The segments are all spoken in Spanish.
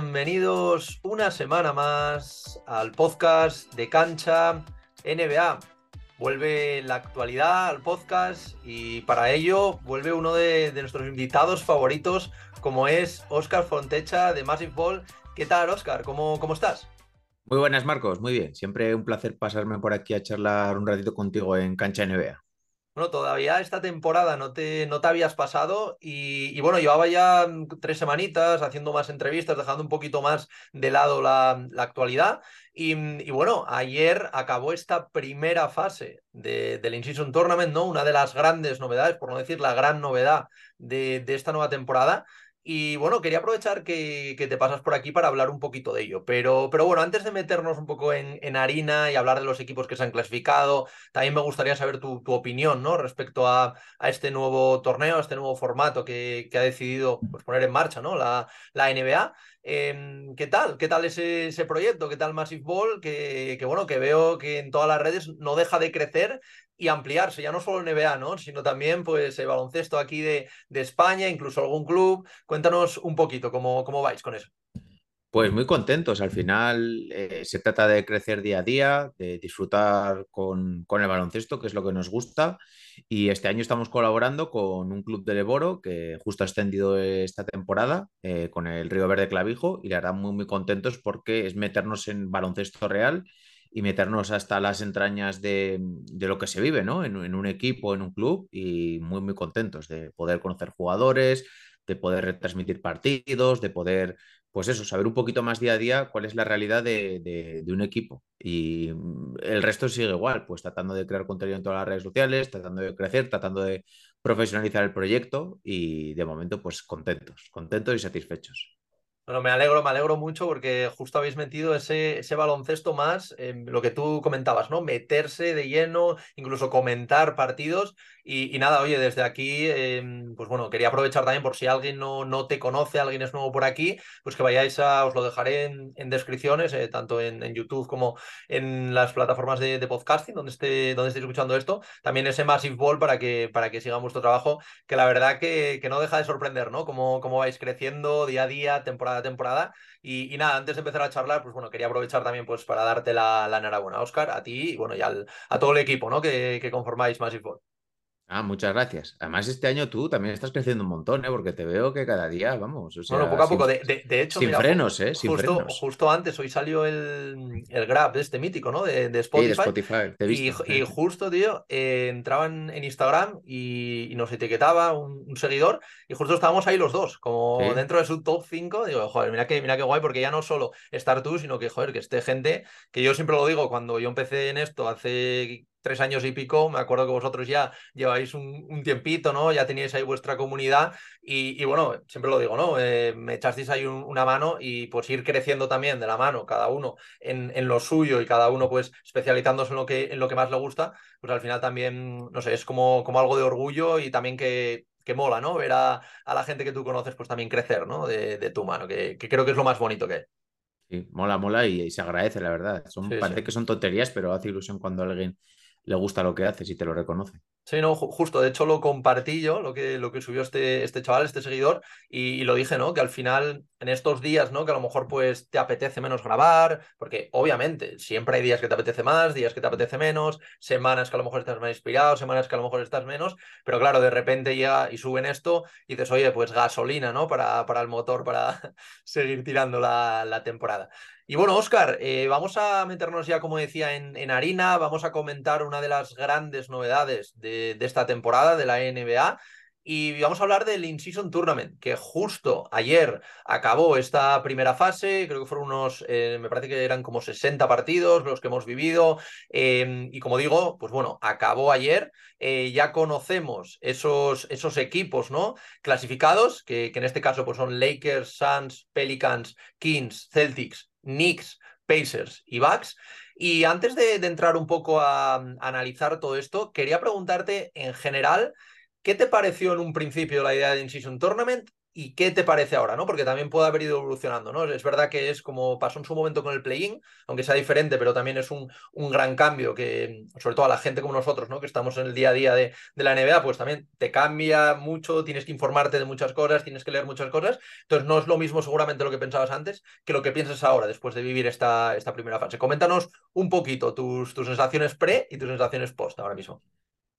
bienvenidos una semana más al podcast de Cancha NBA. Vuelve la actualidad al podcast y para ello vuelve uno de, nuestros invitados favoritos, como es Oscar Fontecha de Massive Ball. ¿Qué tal, Oscar? ¿Cómo, cómo estás? Muy buenas, Marcos. Muy bien. Siempre un placer pasarme por aquí a charlar un ratito contigo en Cancha NBA. Todavía esta temporada no te, no te habías pasado y, bueno, llevaba ya tres semanitas haciendo más entrevistas, dejando un poquito más de lado la, actualidad. Y, bueno, ayer acabó esta primera fase de, del In-Season Tournament, ¿no? Una de las grandes novedades, por no decir la gran novedad de, de esta nueva temporada. Y bueno, quería aprovechar que, te pasas por aquí para hablar un poquito de ello. Pero, pero bueno, antes de meternos un poco en, en, harina y hablar de los equipos que se han clasificado, también me gustaría saber tu, tu opinión ¿no? respecto a, a, este nuevo torneo, a este nuevo formato que, que ha decidido pues, poner en marcha ¿no? la, la NBA. Em, ¿Qué tal? ¿Qué tal ese, ese, proyecto? ¿Qué tal Massive Ball? Que, que, bueno, que veo que en todas las redes no deja de crecer y ampliarse, ya no solo NBA, ¿no? sino también pues el baloncesto aquí de, de, España, incluso algún club. Cuéntanos un poquito cómo, cómo vais con eso. Pues muy contentos. Al final eh, se trata de crecer día a día, de disfrutar con, con, el baloncesto, que es lo que nos gusta. Y este año estamos colaborando con un club de Leboro que justo ha extendido esta temporada eh, con el Río Verde Clavijo y le harán muy, muy contentos porque es meternos en baloncesto real y meternos hasta las entrañas de, lo que se vive, ¿no? En, un equipo, en un club y muy, muy contentos de poder conocer jugadores, de poder retransmitir partidos, de poder, pues eso, saber un poquito más día a día cuál es la realidad de, un equipo. Y mm, el resto sigue igual, pues tratando de crear contenido en todas las redes sociales, tratando de crecer, tratando de profesionalizar el proyecto y de momento, pues contentos, contentos y satisfechos. Bueno, me alegro, me alegro mucho porque justo habéis metido ese, ese baloncesto más, en lo que tú comentabas, ¿no? Meterse de lleno, incluso comentar partidos. Y, nada, oye, desde aquí, em, pues bueno, quería aprovechar también por si alguien no, no te conoce, alguien es nuevo por aquí, pues que vayáis a, os lo dejaré en, descripciones, eh, tanto en, en, YouTube como en las plataformas de, podcasting, donde, esté, donde estéis escuchando esto. También ese Massive Ball para que, para que sigan vuestro trabajo, que la verdad que, que no deja de sorprender, ¿no? Cómo, cómo vais creciendo día a día, temporada temporada. Y, nada, antes de empezar a charlar, pues bueno, quería aprovechar también pues para darte la, la enhorabuena, Oscar, a ti y bueno, y al, a todo el equipo ¿no? que, que conformáis Massive Ball. Ah, muchas gracias. Además, este año tú también estás creciendo un montón, ¿eh? Porque te veo que cada día, vamos. O bueno, poco a poco. De, hecho, sin frenos, ¿eh? Sin justo, frenos. justo antes, hoy salió el, el Grab de este mítico, ¿no? De, de Spotify. Sí, de Spotify. Te he visto, y, y, justo, tío, eh, entraban en Instagram y, y, nos etiquetaba un, un, seguidor y justo estábamos ahí los dos, como ¿Sí? dentro de su top 5. Digo, joder, mira que, mira qué guay, porque ya no solo estar tú, sino que, joder, que esté gente, que yo siempre lo digo, cuando yo empecé en esto hace tres años y pico, me acuerdo que vosotros ya lleváis un, un tiempito, ¿no? Ya teníais ahí vuestra comunidad y, y bueno, siempre lo digo, ¿no? Eh, me echasteis ahí un, una mano y pues ir creciendo también de la mano, cada uno en, en, lo suyo y cada uno pues especializándose en lo que, en lo que más le gusta, pues al final también, no sé, es como, como algo de orgullo y también que, que mola, ¿no? Ver a, a, la gente que tú conoces pues también crecer, ¿no? De, de tu mano, que, que, creo que es lo más bonito que hay. Sí, mola, mola y, y se agradece, la verdad. Son, sí, parece sí. que son tonterías, pero hace ilusión cuando alguien le gusta lo que haces y te lo reconoce. Sí, no, justo, de hecho lo compartí yo, lo que, lo que subió este, este chaval, este seguidor, y, lo dije, ¿no? Que al final, en estos días, ¿no? Que a lo mejor pues te apetece menos grabar, porque obviamente siempre hay días que te apetece más, días que te apetece menos, semanas que a lo mejor estás más inspirado, semanas que a lo mejor estás menos, pero claro, de repente llega y suben esto y dices, oye, pues gasolina, ¿no? Para, para el motor, para seguir tirando la temporada. Y bueno, Oscar, eh, vamos a meternos ya, como decía, en, harina, vamos a comentar una de las grandes novedades de, esta temporada de la NBA y vamos a hablar del In-Season Tournament, que justo ayer acabó esta primera fase, creo que fueron unos, eh, me parece que eran como 60 partidos los que hemos vivido, eh, y como digo, pues bueno, acabó ayer, ya conocemos esos, esos equipos, ¿no? Clasificados, que, que en este caso pues son Lakers, Suns, Pelicans, Kings, Celtics, Knicks, Pacers y Bucks. Y antes de, entrar un poco a, a, analizar todo esto, quería preguntarte en general, ¿qué te pareció en un principio la idea de In-Season Tournament? Y qué te parece ahora, ¿no? Porque también puede haber ido evolucionando, ¿no? Es verdad que es como pasó en su momento con el play-in, aunque sea diferente, pero también es un, gran cambio que, sobre todo a la gente como nosotros, ¿no? Que estamos en el día a día de, la NBA, pues también te cambia mucho, tienes que informarte de muchas cosas, tienes que leer muchas cosas, entonces no es lo mismo seguramente lo que pensabas antes que lo que piensas ahora después de vivir esta, primera fase. Coméntanos un poquito tus sensaciones pre y tus sensaciones post ahora mismo.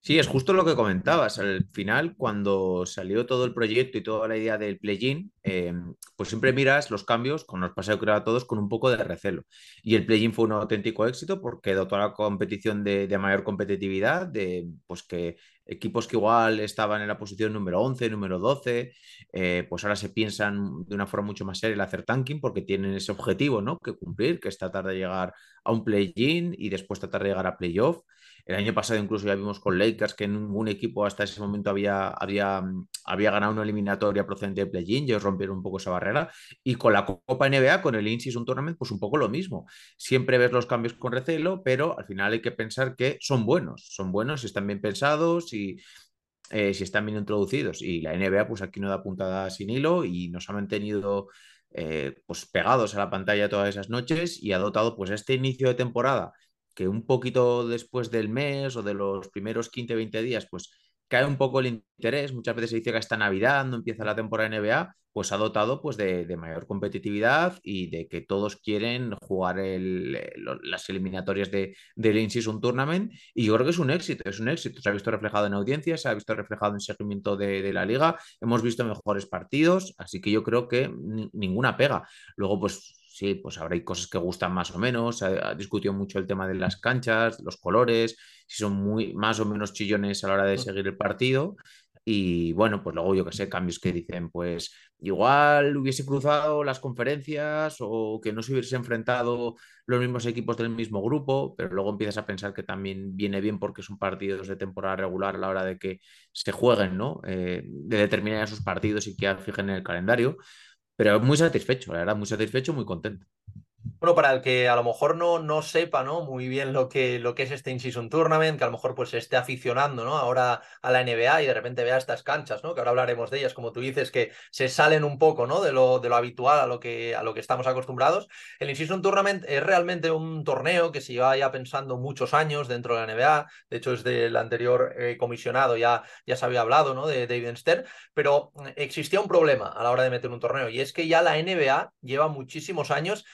Sí, es justo lo que comentabas. Al final, cuando salió todo el proyecto y toda la idea del play-in, eh, pues siempre miras los cambios, con los pasado creo a todos, con un poco de recelo. Y el play-in fue un auténtico éxito porque dotó a la competición de, de, mayor competitividad, de pues que equipos que igual estaban en la posición número 11, número 12, eh, pues ahora se piensan de una forma mucho más seria el hacer tanking porque tienen ese objetivo ¿no? que cumplir, que es tratar de llegar a un play-in y después tratar de llegar a playoff. El año pasado incluso ya vimos con Lakers que ningún equipo hasta ese momento había, había, había ganado una eliminatoria procedente de play-in, ellos rompieron un poco esa barrera. Y con la Copa NBA, con el In-Season Tournament, pues un poco lo mismo. Siempre ves los cambios con recelo, pero al final hay que pensar que son buenos, son buenos, están bien pensados y, eh, si están bien introducidos. Y la NBA, pues aquí no da puntada sin hilo y nos ha mantenido eh, pues pegados a la pantalla todas esas noches y ha dotado pues este inicio de temporada que un poquito después del mes o de los primeros 15, 20 días, pues cae un poco el interés. Muchas veces se dice que hasta Navidad no empieza la temporada NBA, pues ha dotado pues, de, de mayor competitividad y de que todos quieren jugar el, las eliminatorias de, del In-Season Tournament. Y yo creo que es un éxito, es un éxito. Se ha visto reflejado en audiencias, se ha visto reflejado en seguimiento de, de la liga. Hemos visto mejores partidos, así que yo creo que ninguna pega. Luego, pues sí, pues habrá cosas que gustan más o menos. Se ha, discutido mucho el tema de las canchas, los colores, si son muy más o menos chillones a la hora de seguir el partido. Y bueno, pues luego yo que sé, cambios que dicen, pues igual hubiese cruzado las conferencias o que no se hubiese enfrentado los mismos equipos del mismo grupo, pero luego empiezas a pensar que también viene bien porque son partidos de temporada regular a la hora de que se jueguen, ¿no? Eh, de determinar esos partidos y que fijen en el calendario. Pero muy satisfecho, la verdad, muy satisfecho, muy contento. Bueno, para el que a lo mejor no, no sepa ¿no? muy bien lo que, lo que es este In-Season Tournament, que a lo mejor pues esté aficionando ¿no? ahora a la NBA y de repente vea estas canchas, ¿no? que ahora hablaremos de ellas, como tú dices, que se salen un poco ¿no? de, lo, de lo habitual a lo, que, a lo que estamos acostumbrados. El In-Season Tournament es realmente un torneo que se lleva ya pensando muchos años dentro de la NBA, de hecho es del anterior eh, comisionado, ya, ya se había hablado ¿no? de David Stern, pero existía un problema a la hora de meter un torneo y es que ya la NBA lleva muchísimos años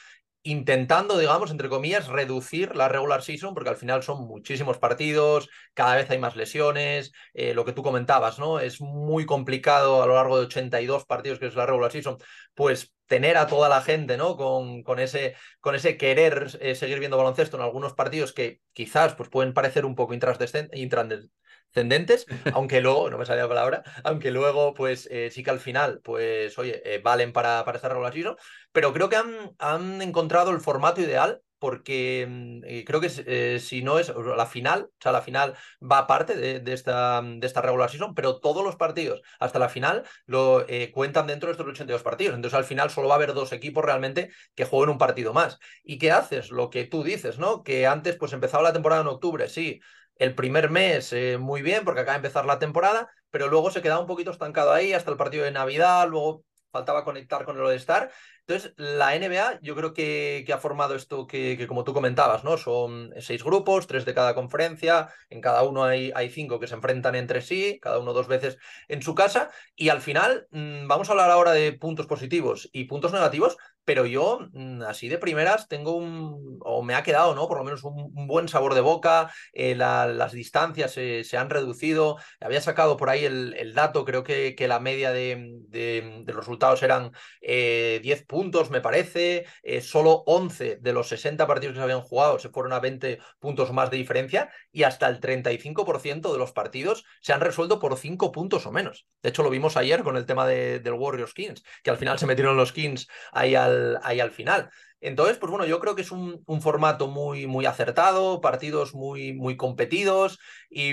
intentando, digamos, entre comillas, reducir la regular season, porque al final son muchísimos partidos, cada vez hay más lesiones, eh, lo que tú comentabas, ¿no? Es muy complicado a lo largo de 82 partidos, que es la regular season, pues tener a toda la gente, ¿no? Con, con, ese, con ese querer eh, seguir viendo baloncesto en algunos partidos que quizás pues, pueden parecer un poco intrascendentes ascendentes, aunque luego, no me salía la palabra, aunque luego, pues eh, sí que al final, pues oye, eh, valen para, para esta regular season, pero creo que han, han encontrado el formato ideal porque mm, eh, creo que eh, si no es la final, o sea, la final va aparte de, de, esta, de esta regular season, pero todos los partidos hasta la final lo eh, cuentan dentro de estos 82 partidos. Entonces, al final solo va a haber dos equipos realmente que jueguen un partido más. ¿Y qué haces? Lo que tú dices, ¿no? Que antes, pues empezaba la temporada en octubre, sí, el primer mes eh, muy bien porque acaba de empezar la temporada, pero luego se quedaba un poquito estancado ahí hasta el partido de Navidad, luego faltaba conectar con el Star. Entonces, la NBA yo creo que, que ha formado esto que, que, como tú comentabas, ¿no? Son seis grupos, tres de cada conferencia, en cada uno hay, hay cinco que se enfrentan entre sí, cada uno dos veces en su casa, y al final mmm, vamos a hablar ahora de puntos positivos y puntos negativos, pero yo, mm, así de primeras, tengo un, o me ha quedado, ¿no? Por lo menos un, buen sabor de boca, eh, la, las distancias se, se, han reducido, había sacado por ahí el, dato, creo que, que, la media de, de, de los resultados eran eh, 10 puntos, me parece, eh, solo 11 de los 60 partidos que se habían jugado se fueron a 20 puntos más de diferencia y hasta el 35% de los partidos se han resuelto por 5 puntos o menos. De hecho, lo vimos ayer con el tema de, del Warriors Kings, que al final se metieron los Kings ahí al ahí al final. Entonces, pues bueno, yo creo que es un, un formato muy, muy acertado, partidos muy, muy competidos. Y,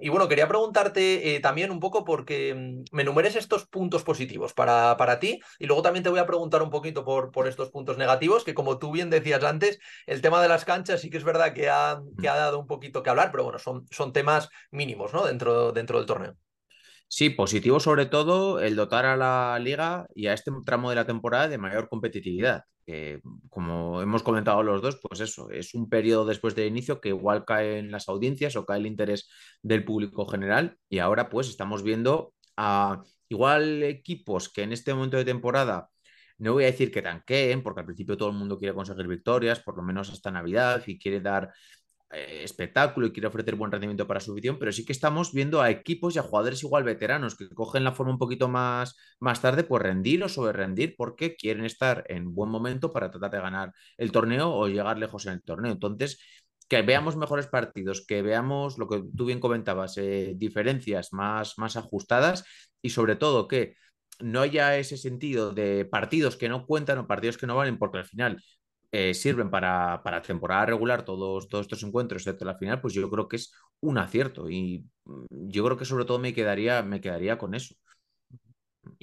y bueno, quería preguntarte eh, también un poco porque mm, me enumeres estos puntos positivos para, para ti y luego también te voy a preguntar un poquito por, por estos puntos negativos, que como tú bien decías antes, el tema de las canchas sí que es verdad que ha, que ha dado un poquito que hablar, pero bueno, son, son temas mínimos ¿no? dentro, dentro del torneo. Sí, positivo sobre todo el dotar a la liga y a este tramo de la temporada de mayor competitividad. como hemos comentado los dos, pues eso, es un periodo después del inicio que igual cae en las audiencias o cae el interés del público general y ahora pues estamos viendo a igual equipos que en este momento de temporada no voy a decir que tanqueen, porque al principio todo el mundo quiere conseguir victorias, por lo menos hasta Navidad, y quiere dar espectáculo y quiere ofrecer buen rendimiento para su afición, pero sí que estamos viendo a equipos y a jugadores igual veteranos que cogen la forma un poquito más, más tarde, pues rendir o sobre rendir porque quieren estar en buen momento para tratar de ganar el torneo o llegar lejos en el torneo. Entonces, que veamos mejores partidos, que veamos lo que tú bien comentabas, eh, diferencias más, más ajustadas y sobre todo que no haya ese sentido de partidos que no cuentan o partidos que no valen, porque al final eh, sirven para, para, temporada regular todos, todos estos encuentros, excepto la final, pues yo creo que es un acierto. Y mm, yo creo que sobre todo me quedaría, me quedaría con eso.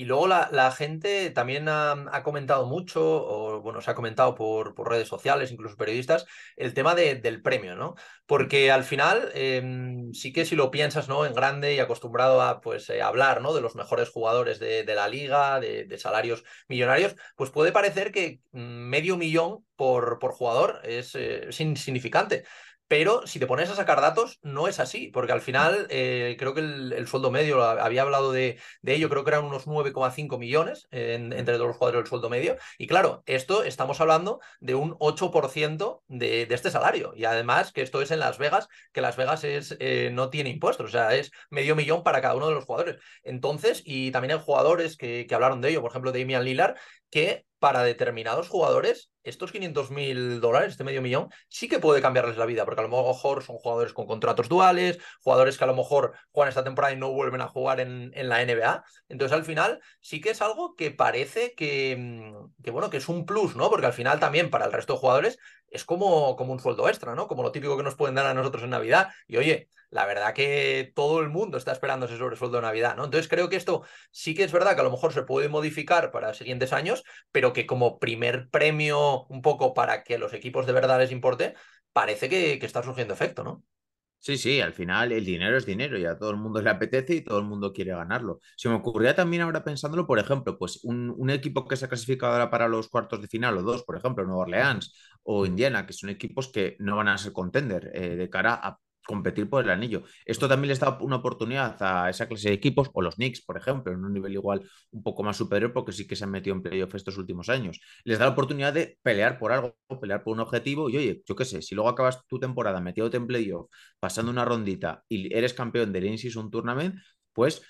Y luego la, gente también ha, comentado mucho, o bueno, se ha comentado por, por redes sociales, incluso periodistas, el tema del premio, ¿no? Porque al final, em, sí que si lo piensas, ¿no? En grande y acostumbrado a pues eh, hablar, ¿no? De los mejores jugadores de, la liga, de, salarios millonarios, pues puede parecer que mm, medio millón por, por jugador es, eh, es insignificante. Pero si te pones a sacar datos, no es así, porque al final eh, creo que el, sueldo medio, había hablado de, ello, creo que eran unos 9,5 millones entre todos los jugadores del sueldo medio. Y claro, esto estamos hablando de un 8% de, de, este salario. Y además que esto es en Las Vegas, que Las Vegas es, eh, no tiene impuestos, o sea, es medio millón para cada uno de los jugadores. Entonces, y también hay jugadores que, que hablaron de ello, por ejemplo, Damian Lillard, que para determinados jugadores, estos 500 mil dólares, este medio millón, sí que puede cambiarles la vida, porque a lo mejor son jugadores con contratos duales, jugadores que a lo mejor juegan esta temporada y no vuelven a jugar en, la NBA. Entonces, al final, sí que es algo que parece que, mm, que, bueno, que es un plus, ¿no? Porque al final también para el resto de jugadores es como, como un sueldo extra, ¿no? Como lo típico que nos pueden dar a nosotros en Navidad. Y oye, la verdad que todo el mundo está esperando ese sobresueldo de Navidad, ¿no? Entonces creo que esto sí que es verdad que a lo mejor se puede modificar para siguientes años, pero que como primer premio un poco para que los equipos de verdad les importe, parece que, está surgiendo efecto, ¿no? Sí, sí, al final el dinero es dinero y a todo el mundo le apetece y todo el mundo quiere ganarlo. Se me ocurría también ahora pensándolo, por ejemplo, pues un, equipo que se ha clasificado ahora para los cuartos de final o dos, por ejemplo, Nueva Orleans o Indiana, que son equipos que no van a ser contender eh, de cara a competir por el anillo. Esto también les da una oportunidad a esa clase de equipos, o los Knicks, por ejemplo, en un nivel igual un poco más superior, porque sí que se han metido en playoff estos últimos años. Les da la oportunidad de pelear por algo, pelear por un objetivo, y oye, yo qué sé, si luego acabas tu temporada metido en playoff, pasando una rondita y eres campeón del In-Season Tournament, pues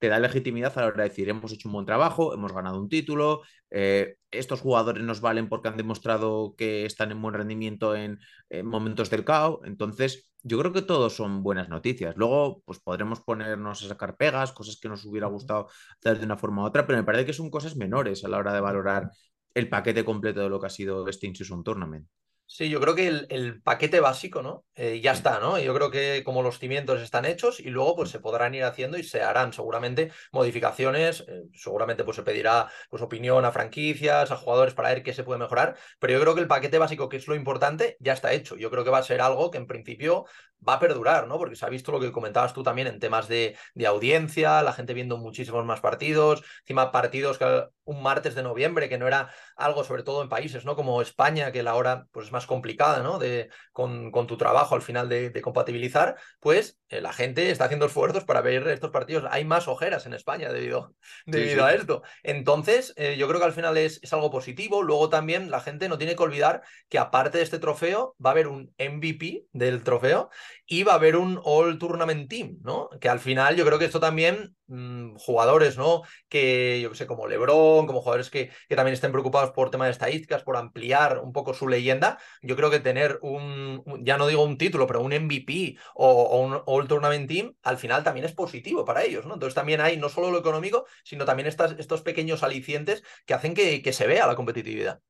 te da legitimidad a la hora de decir, hemos hecho un buen trabajo, hemos ganado un título, eh, estos jugadores nos valen porque han demostrado que están en buen rendimiento en, momentos del caos. Entonces, yo creo que todos son buenas noticias. Luego, pues podremos ponernos a sacar pegas, cosas que nos hubiera gustado hacer de una forma u otra, pero me parece que son cosas menores a la hora de valorar el paquete completo de lo que ha sido este In-Season Tournament. Sí, yo creo que el, paquete básico, ¿no? Eh, ya está, ¿no? Yo creo que como los cimientos están hechos y luego pues se podrán ir haciendo y se harán seguramente modificaciones, eh, seguramente pues se pedirá pues opinión a franquicias, a jugadores para ver qué se puede mejorar, pero yo creo que el paquete básico, que es lo importante, ya está hecho. Yo creo que va a ser algo que en principio va a perdurar, ¿no? Porque se ha visto lo que comentabas tú también en temas de, de audiencia, la gente viendo muchísimos más partidos, encima partidos que un martes de noviembre, que no era algo, sobre todo en países, ¿no? Como España, que la hora pues, es más complicada, ¿no? De, con, con tu trabajo al final de, compatibilizar, pues eh, la gente está haciendo esfuerzos para ver estos partidos. Hay más ojeras en España debido, debido a esto. Entonces, eh, yo creo que al final es, es algo positivo. Luego también la gente no tiene que olvidar que aparte de este trofeo, va a haber un MVP del trofeo y va a haber un All Tournament Team, ¿no? Que al final yo creo que esto también, mm, jugadores, ¿no? Que yo sé, como Lebron, como jugadores que, que, también estén preocupados por temas de estadísticas, por ampliar un poco su leyenda, yo creo que tener un, ya no digo un título, pero un MVP o, un All Tournament Team, al final también es positivo para ellos, ¿no? Entonces también hay no solo lo económico, sino también estas, estos pequeños alicientes que hacen que, que se vea la competitividad.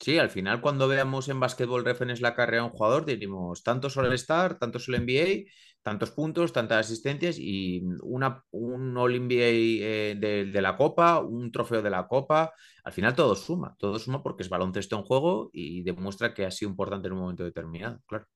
Sí, al final cuando veamos en básquetbol reference la carrera de un jugador, diríamos tanto el Star, tanto el NBA, tantos puntos, tantas asistencias y una, un All NBA eh, de, la Copa, un trofeo de la Copa. Al final todo suma, todo suma porque es baloncesto en juego y demuestra que ha sido importante en un momento determinado, claro.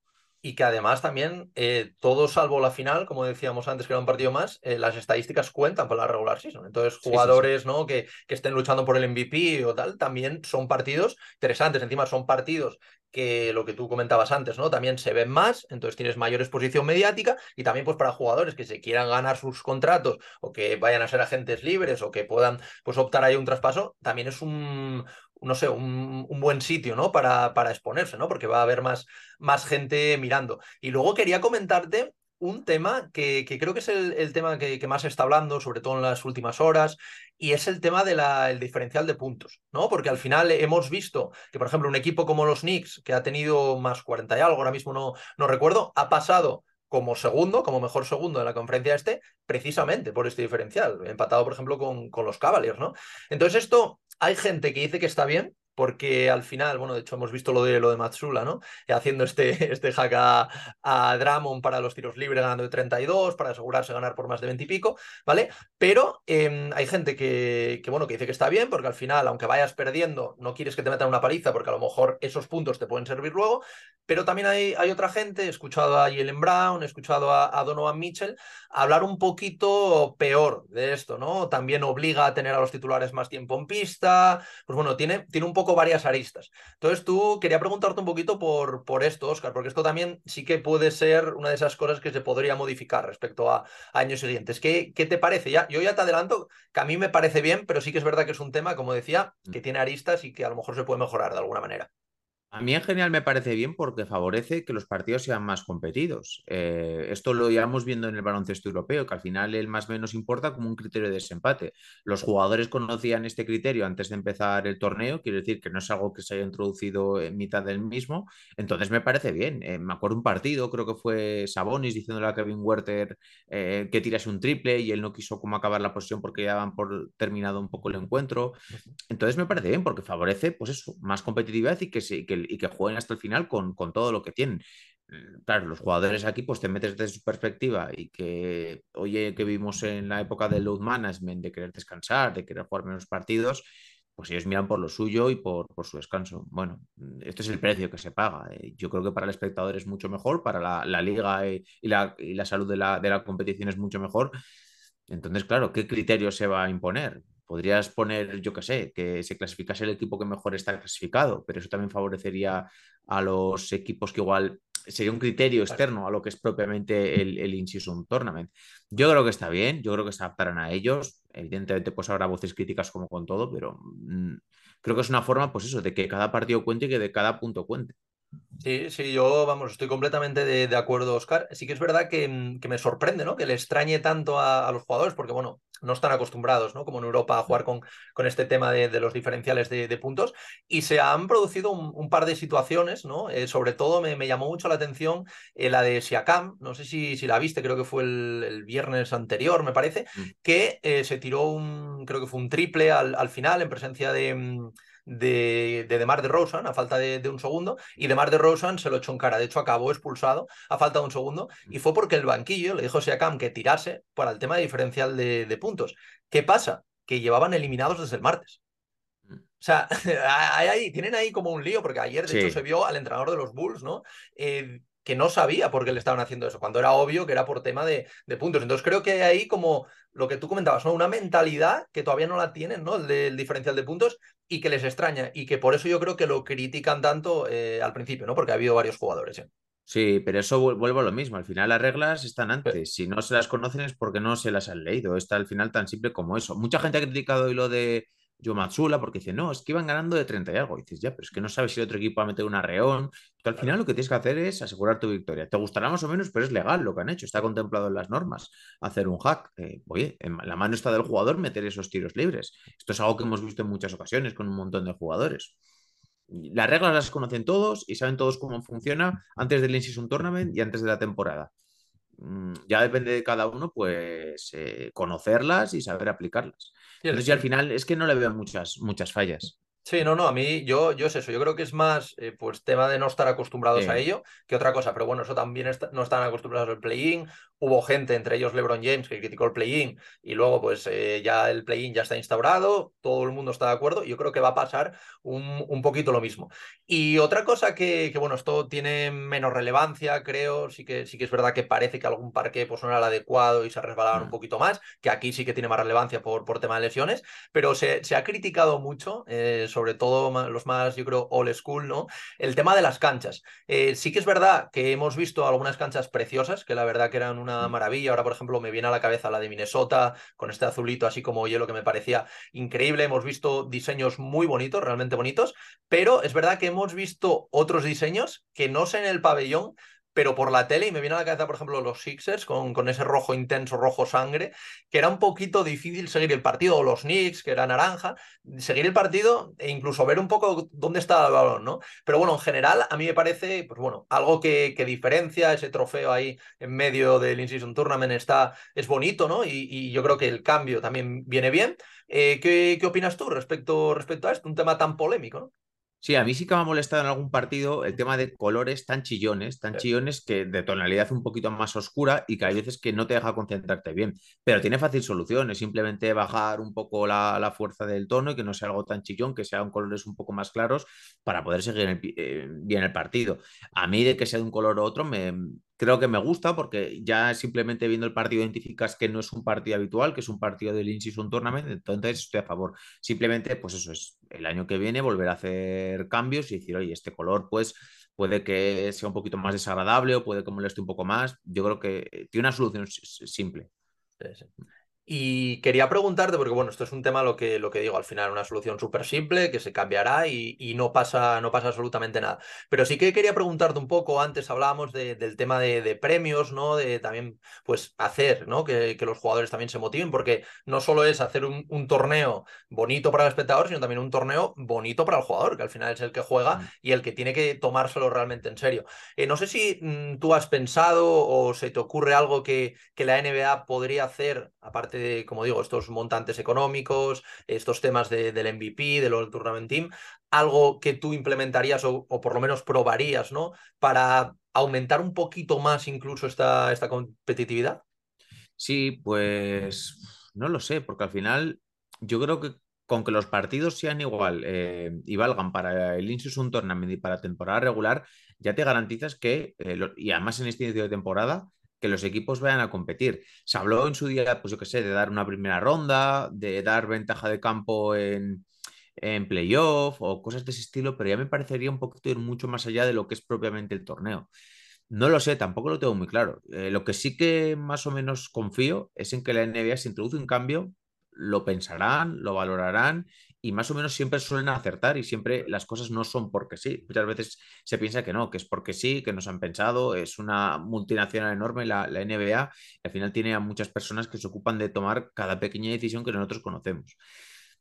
Y que además también eh, todo salvo la final, como decíamos antes que era un partido más, eh, las estadísticas cuentan para la regular season. Entonces, jugadores ¿no? Que, que estén luchando por el MVP o tal, también son partidos interesantes. Encima son partidos que lo que tú comentabas antes, ¿no? También se ven más, entonces tienes mayor exposición mediática y también pues para jugadores que se quieran ganar sus contratos o que vayan a ser agentes libres o que puedan pues optar ahí un traspaso, también es un, no sé, un, buen sitio, ¿no? Para, para, exponerse, ¿no? Porque va a haber más, más gente mirando. Y luego quería comentarte un tema que, que creo que es el, tema que, que, más se está hablando, sobre todo en las últimas horas, y es el tema del diferencial de puntos, ¿no? Porque al final hemos visto que, por ejemplo, un equipo como los Knicks, que ha tenido más 40 y algo, ahora mismo no, no recuerdo, ha pasado como segundo, como mejor segundo de la conferencia este, precisamente por este diferencial, empatado, por ejemplo, con, con los Cavaliers, ¿no? Entonces esto hay gente que dice que está bien, porque al final, bueno, de hecho hemos visto lo de lo de Matsula, ¿no? Haciendo este, este hack a, a Dramon para los tiros libres ganando de 32, para asegurarse ganar por más de 20 y pico, ¿vale? Pero em, hay gente que, que, bueno, que dice que está bien, porque al final, aunque vayas perdiendo, no quieres que te metan una paliza, porque a lo mejor esos puntos te pueden servir luego, pero también hay, hay otra gente, he escuchado a Jalen Brown, he escuchado a, Donovan Mitchell, hablar un poquito peor de esto, ¿no? También obliga a tener a los titulares más tiempo en pista, pues bueno, tiene, tiene un poco poco varias aristas. Entonces tú quería preguntarte un poquito por, por esto, Oscar, porque esto también sí que puede ser una de esas cosas que se podría modificar respecto a, años siguientes. ¿Qué, ¿Qué, te parece? Ya, yo ya te adelanto que a mí me parece bien, pero sí que es verdad que es un tema, como decía, que mm. tiene aristas y que a lo mejor se puede mejorar de alguna manera. A mí en general me parece bien porque favorece que los partidos sean más competidos. Eh, esto lo íbamos viendo en el baloncesto europeo, que al final el más menos importa como un criterio de desempate. Los jugadores conocían este criterio antes de empezar el torneo, quiere decir que no es algo que se haya introducido en mitad del mismo. Entonces me parece bien. Eh, me acuerdo un partido, creo que fue Sabonis diciéndole a Kevin Werther eh, que tirase un triple y él no quiso como acabar la posición porque ya van por terminado un poco el encuentro. Entonces me parece bien porque favorece, pues eso, más competitividad y que, sí, que y que jueguen hasta el final con, con todo lo que tienen. Mm, claro, los jugadores aquí, pues te metes desde su perspectiva y que, oye, que vimos en la época del load management, de querer descansar, de querer jugar menos partidos, pues ellos miran por lo suyo y por, por su descanso. Bueno, este es el precio que se paga. Eh. Yo creo que para el espectador es mucho mejor, para la, liga y, la, y, la, salud de la, de la competición es mucho mejor. Entonces, claro, ¿qué criterio se va a imponer? Podrías poner, yo qué sé, que se clasificase el equipo que mejor está clasificado, pero eso también favorecería a los equipos que igual sería un criterio externo a lo que es propiamente el, el in-season tournament. Yo creo que está bien, yo creo que se adaptarán a ellos. Evidentemente, pues habrá voces críticas como con todo, pero mm, creo que es una forma, pues eso, de que cada partido cuente y que de cada punto cuente. Sí, sí, yo, vamos, estoy completamente de, acuerdo, Oscar. Sí que es verdad que, mm, que, me sorprende, ¿no? Que le extrañe tanto a, los jugadores, porque, bueno, no están acostumbrados, ¿no? Como en Europa, a jugar con, con este tema de, de los diferenciales de, de, puntos. Y se han producido un, par de situaciones, ¿no? Eh, sobre todo me, me, llamó mucho la atención eh, la de Siakam, no sé si, si la viste, creo que fue el, el viernes anterior, me parece, mm. que eh, se tiró un, creo que fue un triple al, al final en presencia de mm, de, de Demar de Rosen a falta de, un segundo y Demar de Rosen se lo echó en cara. De hecho, acabó expulsado a falta de un segundo y fue porque el banquillo le dijo a Siakam que tirase para el tema de diferencial de, puntos. ¿Qué pasa? Que llevaban eliminados desde el martes. Mm. O sea, ahí, tienen ahí como un lío, porque ayer de hecho se vio al entrenador de los Bulls, ¿no? Eh, que no sabía por qué le estaban haciendo eso, cuando era obvio que era por tema de, puntos. Entonces creo que hay ahí como lo que tú comentabas, ¿no? Una mentalidad que todavía no la tienen, ¿no? El del diferencial de puntos y que les extraña y que por eso yo creo que lo critican tanto eh, al principio, ¿no? Porque ha habido varios jugadores. ¿eh? Sí, pero eso vuelvo a lo mismo. Al final las reglas están antes. Si no se las conocen es porque no se las han leído. Está al final tan simple como eso. Mucha gente ha criticado hoy lo de yo Matsula, porque dice, no, es que iban ganando de 30 y algo. Y dices, ya, pero es que no sabes si el otro equipo va a meter un arreón. al final lo que tienes que hacer es asegurar tu victoria. Te gustará más o menos, pero es legal lo que han hecho. Está contemplado en las normas hacer un hack. Eh, oye, en la mano está del jugador meter esos tiros libres. Esto es algo que hemos visto en muchas ocasiones con un montón de jugadores. Las reglas las conocen todos y saben todos cómo funciona antes del in-season tournament y antes de la temporada. Mm, ya depende de cada uno, pues eh, conocerlas y saber aplicarlas. Entonces, al final es que no le veo muchas, muchas fallas. Sí, no, no, a mí yo, yo es eso, yo creo que es más eh, pues tema de no estar acostumbrados a ello que otra cosa, pero bueno, eso también no están acostumbrados al play-in, hubo gente, entre ellos LeBron James, que criticó el play-in y luego pues eh, ya el play-in ya está instaurado, todo el mundo está de acuerdo, yo creo que va a pasar un, un poquito lo mismo. Y otra cosa que, que, bueno, esto tiene menos relevancia, creo, sí que, sí que es verdad que parece que algún parque pues no era el adecuado y se resbalaban un mm. poquito más, que aquí sí que tiene más relevancia por, por tema de lesiones, pero se, se ha criticado mucho. Eh, sobre todo los más, yo creo, old school, ¿no? El tema de las canchas. Eh, sí que es verdad que hemos visto algunas canchas preciosas, que la verdad que eran una mm. maravilla. Ahora, por ejemplo, me viene a la cabeza la de Minnesota, con este azulito así como hielo que me parecía increíble. Hemos visto diseños muy bonitos, realmente bonitos, pero es verdad que hemos visto otros diseños que no sé en el pabellón, pero por la tele, y me viene a la cabeza, por ejemplo, los Sixers con, con, ese rojo intenso, rojo sangre, que era un poquito difícil seguir el partido, o los Knicks, que era naranja, seguir el partido e incluso ver un poco dónde estaba el balón, ¿no? Pero bueno, en general, a mí me parece, pues bueno, algo que, que diferencia ese trofeo ahí en medio del In-Season Tournament está, es bonito, ¿no? Y, yo creo que el cambio también viene bien. Eh, ¿qué, ¿qué, opinas tú respecto, respecto a esto? Un tema tan polémico, ¿no? Sí, a mí sí que me ha molestado en algún partido el tema de colores tan chillones, tan chillones que de tonalidad un poquito más oscura y que hay veces que no te deja concentrarte bien. Pero tiene fácil solución, es simplemente bajar un poco la, fuerza del tono y que no sea algo tan chillón, que sean colores un poco más claros para poder seguir eh, bien el partido. A mí de que sea de un color u otro me, creo que me gusta porque ya simplemente viendo el partido identificas que no es un partido habitual, que es un partido del In-Season Tournament, entonces estoy a favor. Simplemente, pues eso es, el año que viene volver a hacer cambios y decir, oye, este color pues puede que sea un poquito más desagradable o puede que moleste un poco más. Yo creo que tiene una solución simple. Y quería preguntarte, porque bueno, esto es un tema lo que, lo que digo, al final una solución súper simple que se cambiará y, no, pasa, no pasa absolutamente nada. Pero sí que quería preguntarte un poco, antes hablábamos del tema de, premios, ¿no? De también, pues, hacer, ¿no? Que, los jugadores también se motiven, porque no solo es hacer un, torneo bonito para el espectador, sino también un torneo bonito para el jugador, que al final es el que juega mm. y el que tiene que tomárselo realmente en serio. Eh, no sé si mm, tú has pensado o se te ocurre algo que, que la NBA podría hacer, aparte de, como digo, estos montantes económicos, estos temas del MVP, del All Tournament Team, algo que tú implementarías o, por lo menos probarías, ¿no? Para aumentar un poquito más incluso esta, esta competitividad? Sí, pues no lo sé, porque al final yo creo que con que los partidos sean igual eh, y valgan para el In-Season Tournament y para temporada regular, ya te garantizas que, eh, y además en este inicio de temporada, que los equipos vayan a competir. Se habló en su día, pues yo qué sé, de dar una primera ronda, de dar ventaja de campo en, en playoff o cosas de ese estilo, pero ya me parecería un poquito ir mucho más allá de lo que es propiamente el torneo. No lo sé, tampoco lo tengo muy claro. Eh, lo que sí que más o menos confío es en que la NBA se introduce un cambio, lo pensarán, lo valorarán y más o menos siempre suelen acertar y siempre las cosas no son porque sí. Muchas veces se piensa que no, que es porque sí, que nos han pensado, es una multinacional enorme la, NBA y al final tiene a muchas personas que se ocupan de tomar cada pequeña decisión que nosotros conocemos.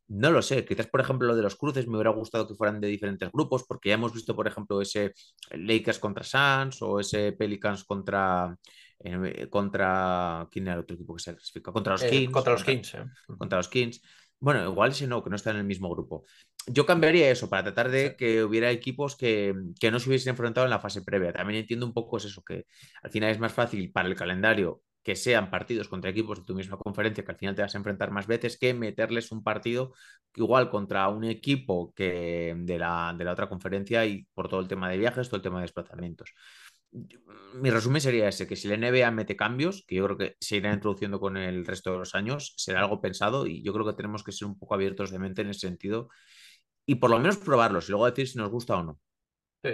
No lo sé, quizás por ejemplo lo de los cruces me hubiera gustado que fueran de diferentes grupos, porque ya hemos visto por ejemplo ese Lakers contra Suns o ese Pelicans contra, eh, contra ¿quién era el otro equipo que se clasifica? Contra los eh, Kings. contra los Kings. Contra los Kings. Bueno, igual si no, que no está en el mismo grupo. Yo cambiaría eso para tratar de que hubiera equipos que, no se hubiesen enfrentado en la fase previa. También entiendo un poco eso, que al final es más fácil para el calendario que sean partidos contra equipos de tu misma conferencia, que al final te vas a enfrentar más veces, que meterles un partido igual contra un equipo que de la, de la otra conferencia y por todo el tema de viajes, todo el tema de desplazamientos mi resumen sería ese, que si la NBA mete cambios, que yo creo que se irá introduciendo con el resto de los años, será algo pensado y yo creo que tenemos que ser un poco abiertos de mente en ese sentido y por lo menos probarlos y luego decir si nos gusta o no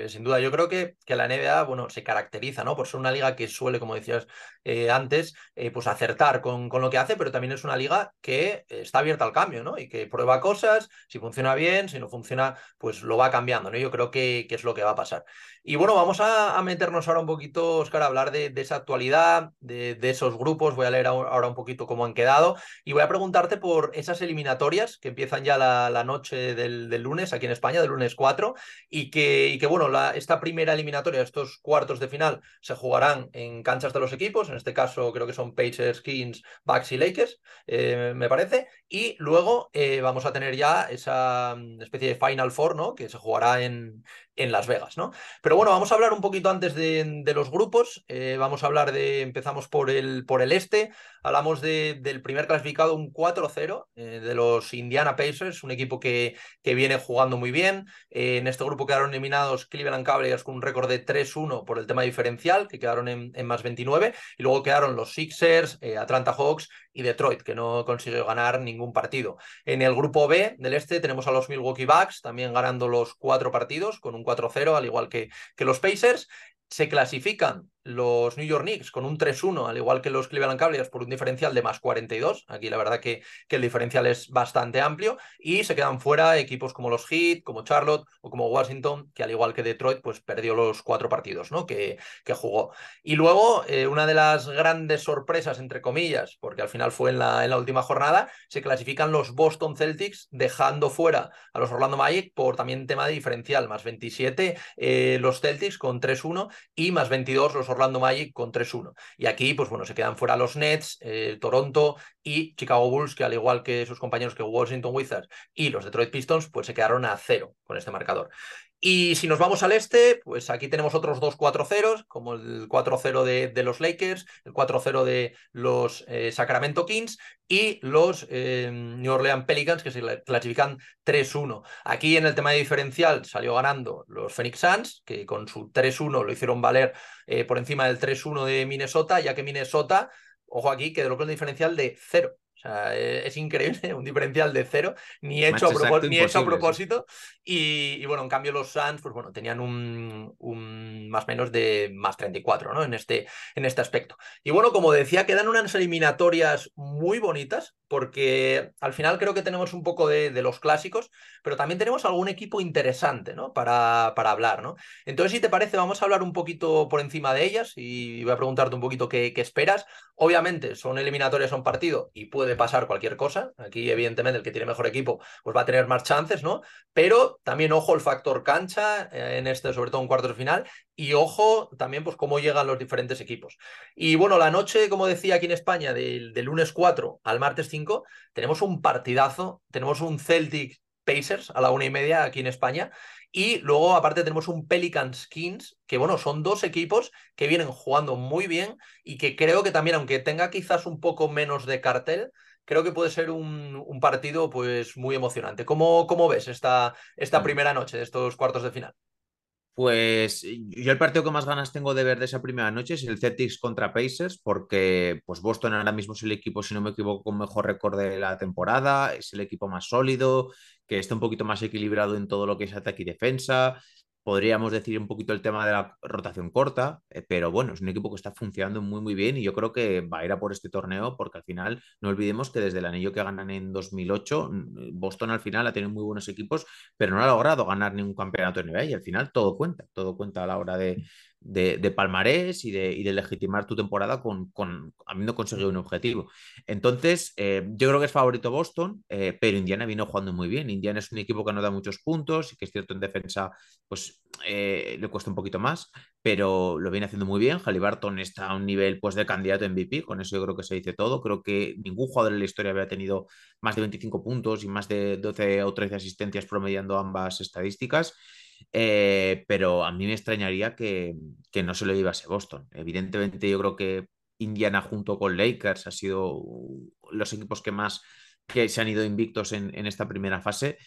sin duda, yo creo que, que, la NBA, bueno, se caracteriza, ¿no? Por ser una liga que suele, como decías eh, antes, eh, pues acertar con, con, lo que hace, pero también es una liga que está abierta al cambio, ¿no? Y que prueba cosas, si funciona bien, si no funciona, pues lo va cambiando, ¿no? Yo creo que, que es lo que va a pasar. Y bueno, vamos a, meternos ahora un poquito, Oscar, a hablar de, esa actualidad, de, esos grupos. Voy a leer ahora un poquito cómo han quedado y voy a preguntarte por esas eliminatorias que empiezan ya la, noche del, lunes aquí en España, del lunes 4, y que, bueno, la, esta primera eliminatoria, estos cuartos de final, se jugarán en canchas de los equipos. En este caso, creo que son Pacers, Kings, Bucks y Lakers, eh, me parece. Y luego eh, vamos a tener ya esa mm, especie de Final Four, ¿no? Que se jugará en, en Las Vegas, ¿no? Pero bueno, vamos a hablar un poquito antes de, los grupos. Eh, vamos a hablar de. Empezamos por el, por el este. Hablamos de, del primer clasificado, un 4-0 eh, de los Indiana Pacers, un equipo que, que viene jugando muy bien. Eh, en este grupo quedaron eliminados Cleveland Cavaliers con un récord de 3-1 por el tema diferencial, que quedaron en, más 29. Y luego quedaron los Sixers, Atlanta Hawks y Detroit, que no consiguió ganar ningún partido. En el grupo B del este tenemos a los Milwaukee Bucks, también ganando los cuatro partidos con un 4-0, al igual que, que los Pacers. Se clasifican los New York Knicks con un 3-1, al igual que los Cleveland Cavaliers, por un diferencial de más 42. Aquí la verdad que, que, el diferencial es bastante amplio. Y se quedan fuera equipos como los Heat, como Charlotte o como Washington, que al igual que Detroit, pues perdió los cuatro partidos ¿no? que, que jugó. Y luego, eh, una de las grandes sorpresas, entre comillas, porque al final fue en la, en la última jornada, se clasifican los Boston Celtics, dejando fuera a los Orlando Magic por también tema de diferencial, más 27 eh, los Celtics con 3-1 y más 22 los Orlando Magic con 3-1. Y aquí, pues bueno, se quedan fuera los Nets, eh, Toronto y Chicago Bulls, que al igual que sus compañeros que Washington Wizards y los Detroit Pistons, pues se quedaron a cero con este marcador. Y si nos vamos al este, pues aquí tenemos otros dos 4-0, como el 4-0 de, de, los Lakers, el 4-0 de los eh, Sacramento Kings y los eh, New Orleans Pelicans, que se clasifican 3-1. Aquí en el tema de diferencial salió ganando los Phoenix Suns, que con su 3-1 lo hicieron valer eh, por encima del 3-1 de Minnesota, ya que Minnesota, ojo aquí, quedó con el diferencial de 0. Sea, e, es, increíble, un diferencial de cero, ni hecho, a, ni hecho a propósito. Y, bueno, en cambio los Suns, pues bueno, tenían un, un, más o menos de más 34, ¿no? En este, en este aspecto. Y bueno, como decía, quedan unas eliminatorias muy bonitas, porque al final creo que tenemos un poco de, los clásicos, pero también tenemos algún equipo interesante, ¿no? Para, para hablar, ¿no? Entonces, si te parece, vamos a hablar un poquito por encima de ellas y voy a preguntarte un poquito qué, qué esperas. Obviamente, son eliminatorias, son partido y puede pasar cualquier cosa. Aquí, evidentemente, el que tiene mejor equipo, pues va a tener más chances, ¿no? Pero también ojo el factor cancha eh, en este, sobre todo en cuartos de final, y ojo también, pues, cómo llegan los diferentes equipos. Y bueno, la noche, como decía aquí en España, del, del lunes 4 al martes 5, tenemos un partidazo, tenemos un Celtic Pacers a la una y media aquí en España. Y luego, aparte, tenemos un Pelicans Kings, que bueno, son dos equipos que vienen jugando muy bien y que creo que también, aunque tenga quizás un poco menos de cartel, creo que puede ser un, un partido pues muy emocionante. ¿Cómo, cómo ves esta, esta primera noche de estos cuartos de final? Pues yo el partido que más ganas tengo de ver de esa primera noche es el Celtics contra Pacers, porque pues Boston ahora mismo es el equipo, si no me equivoco, con mejor récord de la temporada, es el equipo más sólido, que está un poquito más equilibrado en todo lo que es ataque y defensa podríamos decir un poquito el tema de la rotación corta, eh, pero bueno, es un equipo que está funcionando muy, muy bien y yo creo que va a ir a por este torneo porque al final no olvidemos que desde el anillo que ganan en 2008, mm, Boston al final ha tenido muy buenos equipos, pero no ha logrado ganar ningún campeonato de NBA y al final todo cuenta, todo cuenta a la hora de, de, palmarés y de, y de, legitimar tu temporada con, con, habiendo conseguido un objetivo. Entonces, eh, yo creo que es favorito Boston, eh, pero Indiana vino jugando muy bien. Indiana es un equipo que no da muchos puntos y que es cierto en defensa, pues eh, le cuesta un poquito más, pero lo viene haciendo muy bien. Halliburton está a un nivel pues, de candidato MVP, con eso yo creo que se dice todo. Creo que ningún jugador en la historia había tenido más de 25 puntos y más de 12 o 13 asistencias promediando ambas estadísticas. Eh, pero a mí me extrañaría que, que no se lo llevase Boston. Evidentemente, yo creo que Indiana junto con Lakers ha sido los equipos que más que se han ido invictos en, en, esta primera fase,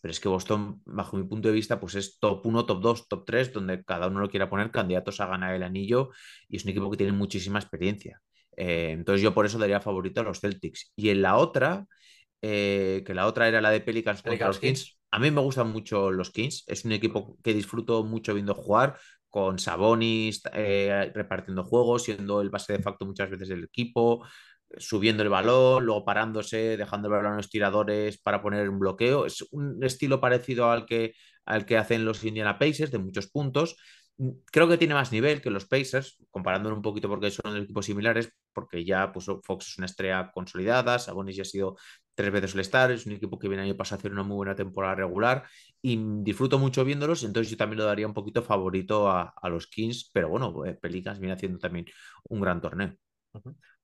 pero es que Boston, bajo mi punto de vista, pues es top 1, top 2, top 3, donde cada uno lo quiera poner candidatos a ganar el anillo y es un equipo que tiene muchísima experiencia. Eh, entonces yo por eso daría favorito a los Celtics. Y en la otra, eh, que la otra era la de Pelicans contra los Kings, a mí me gustan mucho los Kings, es un equipo que disfruto mucho viendo jugar, con Sabonis eh, repartiendo juegos, siendo el base de facto muchas veces del equipo, subiendo el balón, luego parándose, dejando el balón a los tiradores para poner un bloqueo. Es un estilo parecido al que, al que hacen los Indiana Pacers, de muchos puntos. Creo que tiene más nivel que los Pacers, comparándolo un poquito porque son equipos similares, porque ya pues, Fox es una estrella consolidada, Sabonis ya ha sido tres veces el Star, es un equipo que viene año pasado a hacer una muy buena temporada regular y disfruto mucho viéndolos, entonces yo también lo daría un poquito favorito a, los Kings, pero bueno, eh, Pelicans viene haciendo también un gran torneo.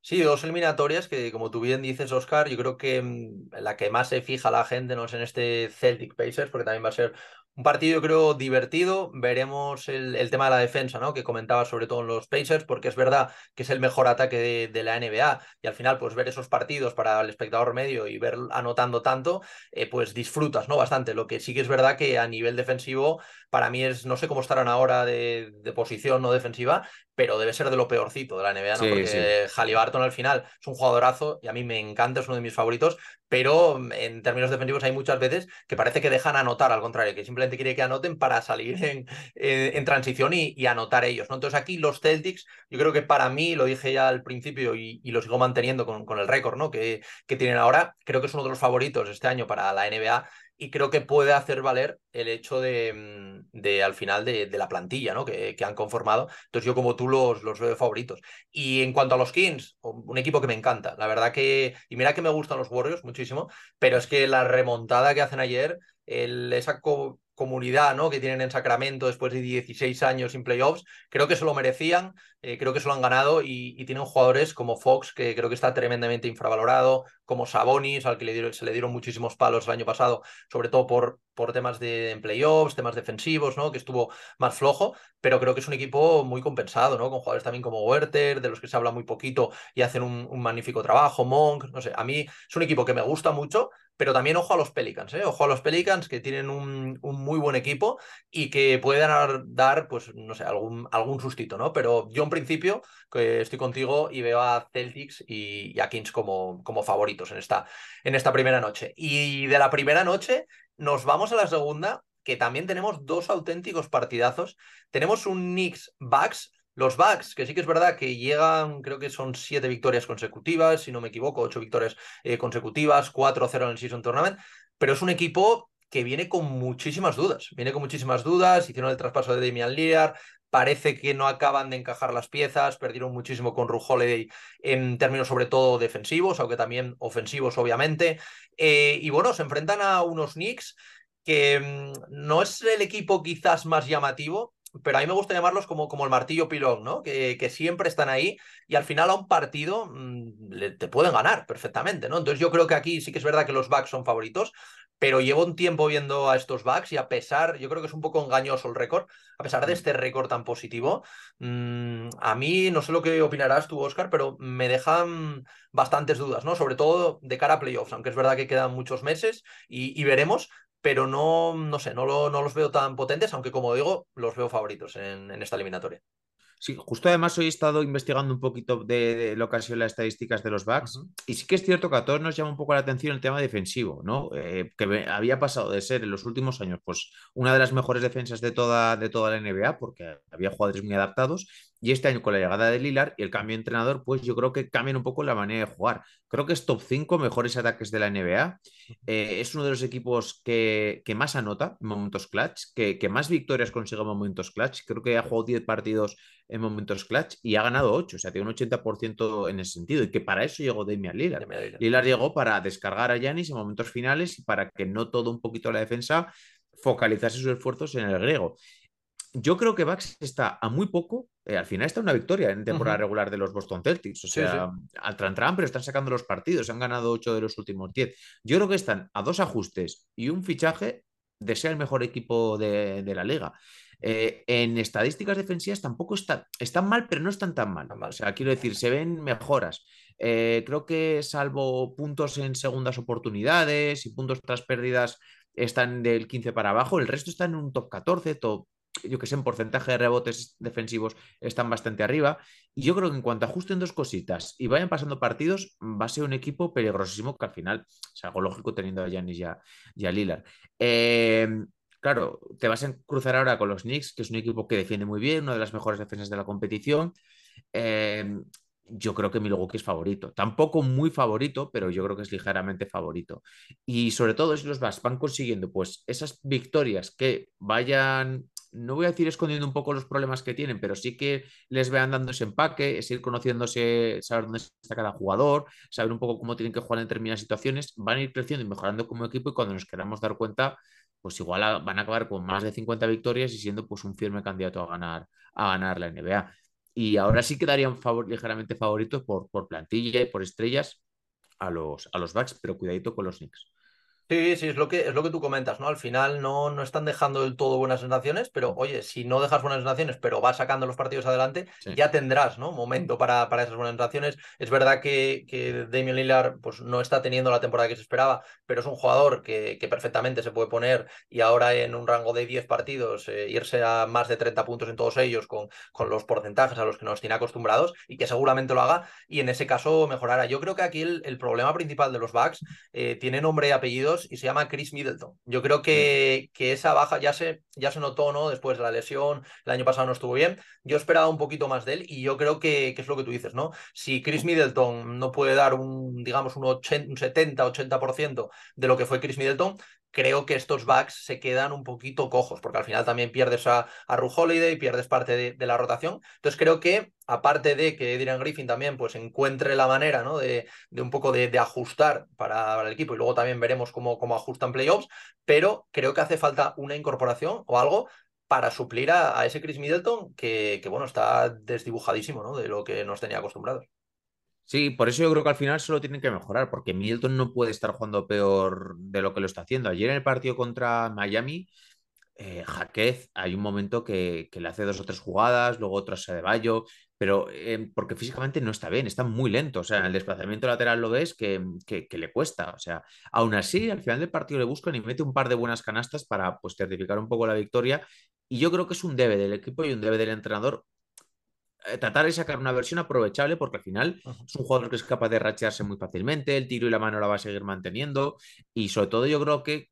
Sí, dos eliminatorias que, como tú bien dices, Oscar, yo creo que mm, la que más se fija la gente no es en este Celtic Pacers, porque también va a ser un partido, creo, divertido. Veremos el, tema de la defensa, ¿no? Que comentaba sobre todo en los Pacers, porque es verdad que es el mejor ataque de, la NBA. Y al final, pues ver esos partidos para el espectador medio y ver anotando tanto, eh, pues disfrutas, ¿no? Bastante. Lo que sí que es verdad que a nivel defensivo, para mí es, no sé cómo estarán ahora de, de posición no defensiva, pero debe ser de lo peorcito de la NBA, ¿no? Porque Halliburton al final es un jugadorazo y a mí me encanta, es uno de mis favoritos, pero en términos defensivos hay muchas veces que parece que dejan anotar, al contrario, que simplemente quiere que anoten para salir en, en, transición y, anotar ellos. ¿no? Entonces aquí los Celtics, yo creo que para mí, lo dije ya al principio y, lo sigo manteniendo con, con el récord ¿no? que, que tienen ahora, creo que es uno de los favoritos este año para la NBA y creo que puede hacer valer el hecho de, mm, de al final de, de, la plantilla ¿no? que, que, han conformado. Entonces yo como tú los, los veo favoritos. Y en cuanto a los Kings, un equipo que me encanta. La verdad que, y mira que me gustan los Warriors muchísimo, pero es que la remontada que hacen ayer, el, esa comunidad ¿no? que tienen en Sacramento después de 16 años sin playoffs, creo que se lo merecían, eh, creo que se lo han ganado y, tienen jugadores como Fox, que creo que está tremendamente infravalorado, como Sabonis, al que se le dieron muchísimos palos el año pasado, sobre todo por, por temas de playoffs, temas defensivos, ¿no? que estuvo más flojo, pero creo que es un equipo muy compensado, ¿no? con jugadores también como Werther, de los que se habla muy poquito y hacen un, un magnífico trabajo, Monk, no sé, a mí es un equipo que me gusta mucho, pero también ojo a los Pelicans, ¿eh? ojo a los Pelicans que tienen un, muy buen equipo y que pueden dar, pues, no sé, algún, algún sustito, ¿no? Pero yo en principio que estoy contigo y veo a Celtics y, a Kings como, como favoritos en esta, en esta primera noche. Y de la primera noche nos vamos a la segunda, que también tenemos dos auténticos partidazos. Tenemos un Knicks Bucks los Bucks, que sí que es verdad que llegan, creo que son siete victorias consecutivas, si no me equivoco, ocho victorias eh, consecutivas, 4-0 en el Season Tournament, pero es un equipo que viene con muchísimas dudas, viene con muchísimas dudas, hicieron el traspaso de Damian Lillard, parece que no acaban de encajar las piezas, perdieron muchísimo con Ru Holiday en términos sobre todo defensivos, aunque también ofensivos obviamente, eh, y bueno, se enfrentan a unos Knicks que mm, no es el equipo quizás más llamativo, pero a mí me gusta llamarlos como, como el martillo pilón, ¿no? Que, que, siempre están ahí y al final a un partido mm, te pueden ganar perfectamente, ¿no? Entonces yo creo que aquí sí que es verdad que los backs son favoritos, pero llevo un tiempo viendo a estos backs y a pesar, yo creo que es un poco engañoso el récord, a pesar de mm. este récord tan positivo, mmm, a mí no sé lo que opinarás tú, Oscar, pero me dejan bastantes dudas, ¿no? Sobre todo de cara a playoffs, aunque es verdad que quedan muchos meses y, y veremos, pero no, no sé, no, lo, no, los veo tan potentes, aunque como digo, los veo favoritos en, en esta eliminatoria. Sí, justo además hoy he estado investigando un poquito de, lo que han sido las estadísticas de los backs y sí que es cierto que a todos nos llama un poco la atención el tema defensivo, ¿no? Eh, que había pasado de ser en los últimos años pues una de las mejores defensas de toda, de toda la NBA porque había jugadores muy adaptados y este año con la llegada de Lilar y el cambio de entrenador pues yo creo que cambian un poco la manera de jugar. Creo que es top 5 mejores ataques de la NBA. Eh, es uno de los equipos que, que, más anota en momentos clutch, que, que más victorias consigue en momentos clutch. Creo que ha jugado 10 partidos en momentos clutch y ha ganado 8, o sea, tiene un 80% en ese sentido. Y que para eso llegó Damian Lillard. Lillard llegó para descargar a Yanis en momentos finales y para que no todo un poquito la defensa focalizase sus esfuerzos en el griego. Yo creo que Bax está a muy poco, eh, al final está una victoria en temporada regular de los Boston Celtics, o sea, al tran, pero están sacando los partidos, han ganado 8 de los últimos 10. Yo creo que están a dos ajustes y un fichaje de ser el mejor equipo de, de la liga. Eh, en estadísticas defensivas tampoco están, están mal, pero no están tan mal. O sea, quiero decir, se ven mejoras. Eh, creo que salvo puntos en segundas oportunidades y puntos tras pérdidas están del 15 para abajo, el resto está en un top 14, top, yo que sé, en porcentaje de rebotes defensivos están bastante arriba. Y yo creo que en cuanto ajusten dos cositas y vayan pasando partidos, va a ser un equipo peligrosísimo que al final es algo lógico teniendo a Giannis y a, Lillard. Eh, Claro, te vas a cruzar ahora con los Knicks, que es un equipo que defiende muy bien, una de las mejores defensas de la competición. Em, yo creo que Milwaukee es favorito. Tampoco muy favorito, pero yo creo que es ligeramente favorito. Y sobre todo si los vas van consiguiendo pues esas victorias que vayan no voy a decir escondiendo un poco los problemas que tienen, pero sí que les vean dando ese empaque, es ir conociéndose, saber dónde está cada jugador, saber un poco cómo tienen que jugar en determinadas situaciones, van a ir creciendo y mejorando como equipo y cuando nos queramos dar cuenta, pues igual van a acabar con más de 50 victorias y siendo pues un firme candidato a ganar, a ganar la NBA. Y ahora sí quedarían favor, ligeramente favoritos por, por plantilla y por estrellas a los, a los Bucks, pero cuidadito con los Knicks. Sí, sí, es lo que, es lo que tú comentas, ¿no? Al final no, no están dejando del todo buenas sensaciones, pero oye, si no dejas buenas sensaciones, pero vas sacando los partidos adelante, ya tendrás, ¿no? Momento para, para esas buenas sensaciones. Es verdad que, que Damian Lillard pues, no está teniendo la temporada que se esperaba, pero es un jugador que, que perfectamente se puede poner y ahora en un rango de 10 partidos eh, irse a más de 30 puntos en todos ellos con, con los porcentajes a los que nos tiene acostumbrados y que seguramente lo haga y en ese caso mejorará. Yo creo que aquí el, el problema principal de los Bucks eh, tiene nombre y apellidos y se llama Chris Middleton. Yo creo que, que esa baja ya se, ya se notó, ¿no? Después de la lesión, el año pasado no estuvo bien. Yo esperaba un poquito más de él y yo creo que, que es lo que tú dices, ¿no? Si Chris Middleton no puede dar un, digamos, un, 80, un 70, 80% de lo que fue Chris Middleton, creo que estos backs se quedan un poquito cojos, porque al final también pierdes a, a Ru Holiday, pierdes parte de, la rotación. Entonces creo que, aparte de que Adrian Griffin también pues encuentre la manera ¿no? de, de un poco de, ajustar para, el equipo, y luego también veremos cómo, cómo ajustan playoffs, pero creo que hace falta una incorporación o algo para suplir a, ese Chris Middleton que, que, bueno, está desdibujadísimo ¿no? de lo que nos tenía acostumbrados. Sí, por eso yo creo que al final solo tienen que mejorar, porque Middleton no puede estar jugando peor de lo que lo está haciendo. Ayer en el partido contra Miami, eh, Jaquez, hay un momento que, le hace dos o tres jugadas, luego otras a De Bayo, pero eh, porque físicamente no está bien, está muy lento. O sea, el desplazamiento lateral lo ves que, que, le cuesta. O sea, aún así, al final del partido le buscan y mete un par de buenas canastas para pues, certificar un poco la victoria. Y yo creo que es un debe del equipo y un debe del entrenador tratar de sacar una versión aprovechable porque al final es un jugador que es capaz de rachearse muy fácilmente, el tiro y la mano la va a seguir manteniendo y sobre todo yo creo que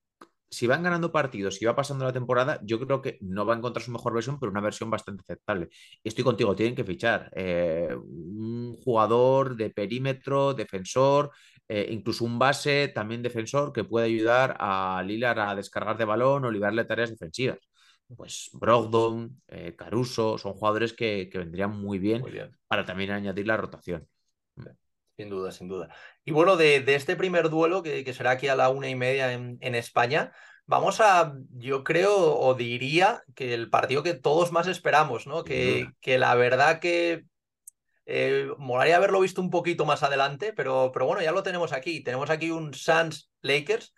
si van ganando partidos y va pasando la temporada, yo creo que no va a encontrar su mejor versión, pero una versión bastante aceptable. Estoy contigo, tienen que fichar eh, un jugador de perímetro, defensor, eh, incluso un base también defensor que puede ayudar a Lilar a descargar de balón o liberarle tareas defensivas pues Brogdon, eh, Caruso, son jugadores que, vendrían muy bien, para también añadir la rotación. Sin duda, sin duda. Y bueno, de, este primer duelo, que, será aquí a la una y media en, España, vamos a, yo creo, o diría que el partido que todos más esperamos, ¿no? Que, que, la verdad que eh, molaría haberlo visto un poquito más adelante, pero, pero bueno, ya lo tenemos aquí. Tenemos aquí un Suns Lakers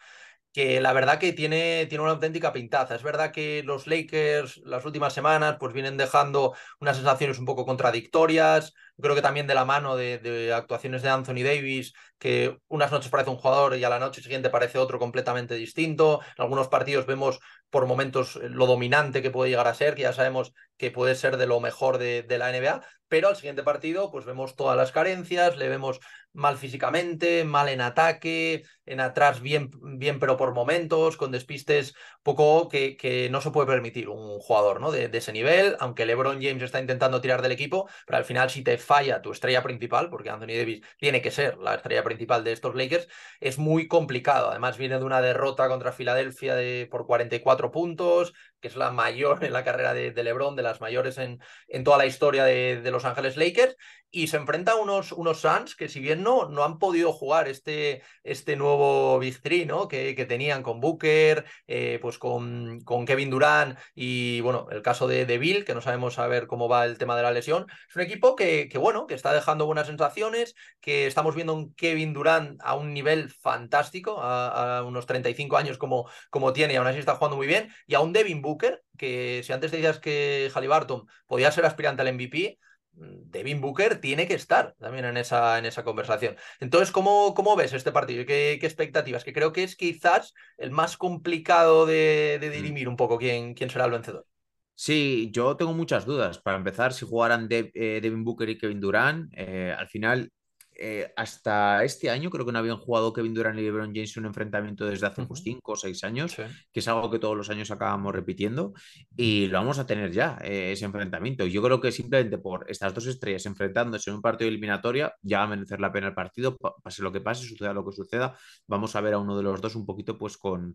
que la verdad que tiene, tiene una auténtica pintaza. Es verdad que los Lakers las últimas semanas pues vienen dejando unas sensaciones un poco contradictorias, creo que también de la mano de, actuaciones de Anthony Davis, que unas noches parece un jugador y a la noche siguiente parece otro completamente distinto. En algunos partidos vemos por momentos lo dominante que puede llegar a ser, que ya sabemos que puede ser de lo mejor de, de la NBA, pero al siguiente partido pues vemos todas las carencias, le vemos mal físicamente, mal en ataque, en atrás bien, bien pero por momentos, con despistes poco que, que no se puede permitir un jugador ¿no? de, ese nivel, aunque LeBron James está intentando tirar del equipo, pero al final si te falla tu estrella principal, porque Anthony Davis tiene que ser la estrella principal de estos Lakers, es muy complicado. Además viene de una derrota contra Filadelfia de, por 44 puntos, es la mayor en la carrera de, LeBron, de las mayores en, en toda la historia de, Los Ángeles Lakers, y se enfrenta a unos, unos Suns que si bien no, no han podido jugar este, este nuevo Big Three ¿no? que, que tenían con Booker, eh, pues con, con, Kevin Durant y bueno, el caso de, de, Bill, que no sabemos a ver cómo va el tema de la lesión, es un equipo que, que, bueno, que está dejando buenas sensaciones, que estamos viendo un Kevin Durant a un nivel fantástico, a, a unos 35 años como, como tiene y aún así está jugando muy bien, y a un Devin Booker, que si antes decías que Halliburton podía ser aspirante al MVP, Devin Booker tiene que estar también en esa, en esa conversación. Entonces, ¿cómo, cómo ves este partido? ¿Qué, ¿Qué, expectativas? Que creo que es quizás el más complicado de, de mm. dirimir un poco quién, quién será el vencedor. Sí, yo tengo muchas dudas. Para empezar, si jugaran eh, Devin Booker y Kevin Durant, eh, al final eh, hasta este año creo que no habían jugado Kevin Durant y LeBron James un enfrentamiento desde hace 5 pues, o 6 años, que es algo que todos los años acabamos repitiendo y lo vamos a tener ya, eh, ese enfrentamiento. Yo creo que simplemente por estas dos estrellas enfrentándose en un partido eliminatoria ya va a merecer la pena el partido, pase lo que pase, suceda lo que suceda, vamos a ver a uno de los dos un poquito pues con,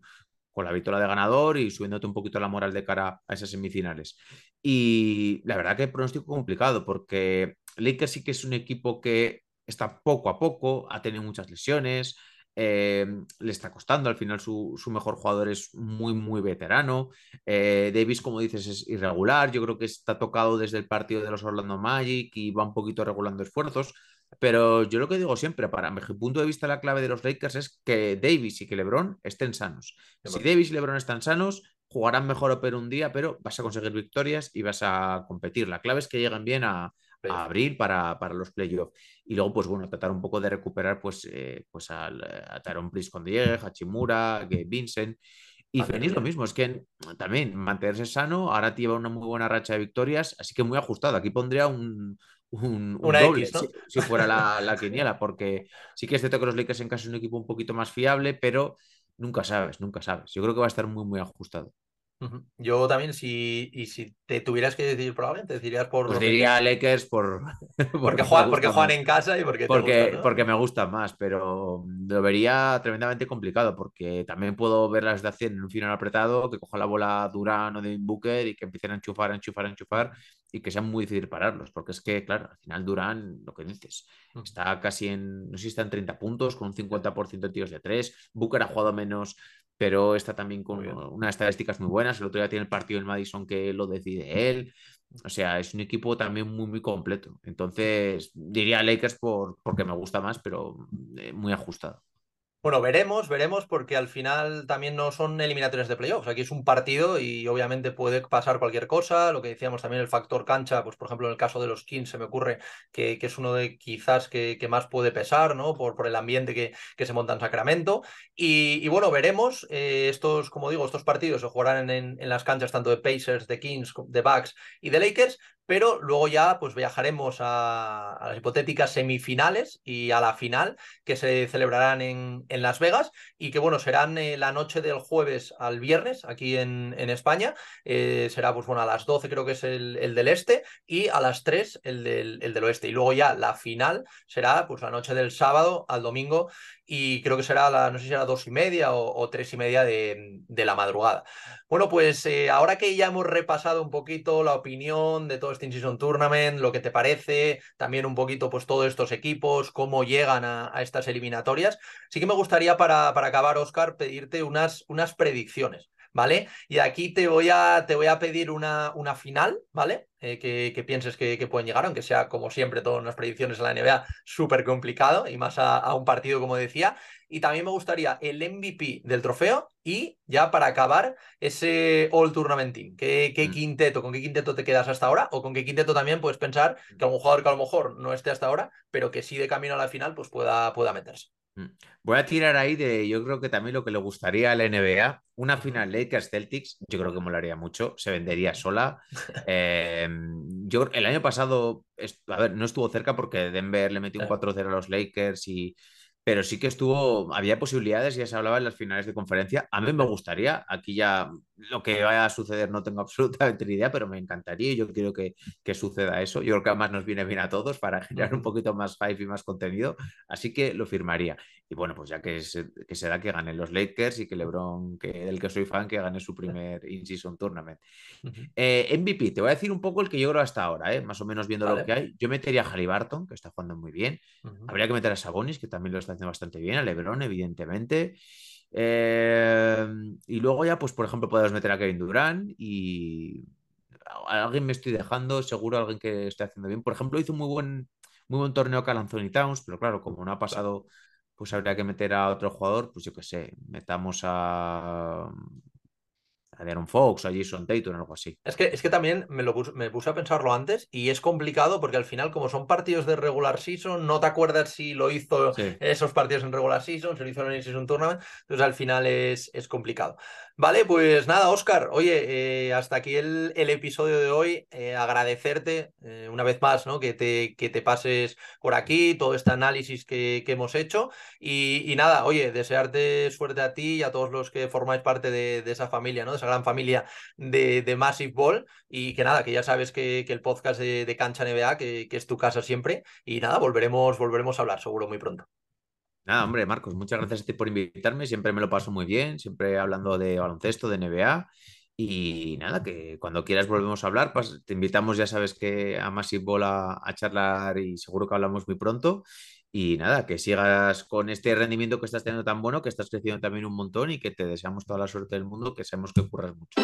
con la victoria de ganador y subiéndote un poquito la moral de cara a esas semifinales. Y la verdad que el pronóstico complicado, porque Lakers sí que es un equipo que está poco a poco, ha tenido muchas lesiones, eh, le está costando. Al final, su, mejor jugador es muy, muy veterano. Eh, Davis, como dices, es irregular. Yo creo que está tocado desde el partido de los Orlando Magic y va un poquito regulando esfuerzos. Pero yo lo que digo siempre, para mi punto de vista, la clave de los Lakers es que Davis y que LeBron estén sanos. Si Davis y LeBron están sanos, jugarán mejor o peor un día, pero vas a conseguir victorias y vas a competir. La clave es que lleguen bien a, a abril para, los playoffs. Y luego, pues bueno, tratar un poco de recuperar pues, eh, pues al, a Taron Prince con Diego, Hachimura, Gabe Vincent. Y Fenix lo mismo, es que también mantenerse sano, ahora lleva una muy buena racha de victorias, así que muy ajustado. Aquí pondría un, un, doble si, fuera la, la, quiniela, porque sí que es cierto que los Lakers en casa es un equipo un poquito más fiable, pero nunca sabes, nunca sabes. Yo creo que va a estar muy, muy ajustado. Yo también, si, y si te tuvieras que decidir probablemente, decirías por... Pues diría Lakers por... porque, juegan, porque juegan en casa y porque... Porque, porque me gusta más, pero lo vería tremendamente complicado porque también puedo ver la situación en un final apretado, que coja la bola Durán o de Booker y que empiecen a enchufar, a enchufar, a enchufar y que sea muy difícil pararlos, porque es que, claro, al final Durán, lo que dices, está casi en, no sé si está en 30 puntos, con un 50% de tiros de 3, Booker ha jugado menos, pero está también con unas estadísticas muy buenas. El otro día tiene el partido en Madison que lo decide él. O sea, es un equipo también muy, muy completo. Entonces, diría Lakers por, porque me gusta más, pero eh, muy ajustado. Bueno, veremos, veremos, porque al final también no son eliminatorias de playoffs. Aquí es un partido y obviamente puede pasar cualquier cosa. Lo que decíamos también, el factor cancha, pues por ejemplo, en el caso de los Kings se me ocurre que, es uno de quizás que, más puede pesar, ¿no? Por, el ambiente que, que, se monta en Sacramento. Y, bueno, veremos. Eh, estos, como digo, estos partidos se jugarán en, en, las canchas tanto de Pacers, de Kings, de Bucks y de Lakers pero luego ya pues viajaremos a, las hipotéticas semifinales y a la final que se celebrarán en, en Las Vegas y que bueno, serán eh, la noche del jueves al viernes aquí en, en España, eh, será pues bueno a las 12 creo que es el, el del este y a las 3 el del, el del oeste. Y luego ya la final será pues la noche del sábado al domingo y creo que será la, no sé si será dos y media o, tres y media de, de la madrugada. Bueno, pues eh, ahora que ya hemos repasado un poquito la opinión de todo este In-Season Tournament, lo que te parece, también un poquito pues todos estos equipos, cómo llegan a, estas eliminatorias, sí que me gustaría para, para acabar, Oscar, pedirte unas, unas predicciones. ¿Vale? Y aquí te voy a, te voy a pedir una, una final, ¿vale? Eh, que, pienses que, pueden llegar, aunque sea como siempre todas las predicciones en la NBA súper complicado y más a, un partido como decía. Y también me gustaría el MVP del trofeo y ya para acabar ese All Tournament Team. ¿Qué, qué mm. quinteto, con qué quinteto te quedas hasta ahora? O con qué quinteto también puedes pensar que algún jugador que a lo mejor no esté hasta ahora, pero que sí de camino a la final pues pueda, pueda meterse. Mm. Voy a tirar ahí de, yo creo que también lo que le gustaría a la NBA, una final Lakers Celtics, yo creo que molaría mucho, se vendería sola. Em, yo el año pasado, a ver, no estuvo cerca porque Denver le metió un 4-0 a los Lakers y pero sí que estuvo, había posibilidades, ya se hablaba en las finales de conferencia. A mí me gustaría, aquí ya lo que vaya a suceder no tengo absolutamente ni idea, pero me encantaría y yo quiero que, que, suceda eso. Yo creo que además nos viene bien a todos para generar un poquito más hype y más contenido, así que lo firmaría. Y bueno, pues ya que, se, que será que ganen los Lakers y que LeBron, que, del que soy fan, que gane su primer in-season tournament. Eh, MVP, te voy a decir un poco el que yo creo hasta ahora, ¿eh? más o menos viendo lo que hay. Yo metería a Halliburton, que está jugando muy bien. Habría que meter a Sabonis, que también lo está haciendo bastante bien, a LeBron, evidentemente. Eh, y luego ya, pues por ejemplo, podemos meter a Kevin Durant y a alguien me estoy dejando, seguro alguien que esté haciendo bien. Por ejemplo, hizo muy buen, muy buen torneo Cal Anthony Towns, pero claro, como no ha pasado pues habría que meter a otro jugador, pues yo qué sé, metamos a, a Fox, a Jason Tatum, algo así. Es que, es que también me, lo puse, me puse a pensarlo antes y es complicado porque al final, como son partidos de regular season, no te acuerdas si lo hizo esos partidos en regular season, si lo hizo en el season tournament, entonces al final es, es complicado. Vale, pues nada, Oscar, oye, eh, hasta aquí el, el, episodio de hoy. Eh, agradecerte eh, una vez más ¿no? que, te, que te pases por aquí, todo este análisis que, que hemos hecho. Y, y, nada, oye, desearte suerte a ti y a todos los que formáis parte de, de esa familia, ¿no? de esa gran familia de, de, Massive Ball. Y que nada, que ya sabes que, que el podcast de, Cancha NBA, que, que, es tu casa siempre. Y nada, volveremos, volveremos a hablar seguro muy pronto. Nada, hombre, Marcos, muchas gracias a ti por invitarme. Siempre me lo paso muy bien, siempre hablando de baloncesto, de NBA. Y nada, que cuando quieras volvemos a hablar. te invitamos, ya sabes que a Massive Bola a charlar y seguro que hablamos muy pronto. Y nada, que sigas con este rendimiento que estás teniendo tan bueno, que estás creciendo también un montón y que te deseamos toda la suerte del mundo, que sabemos que ocurras mucho.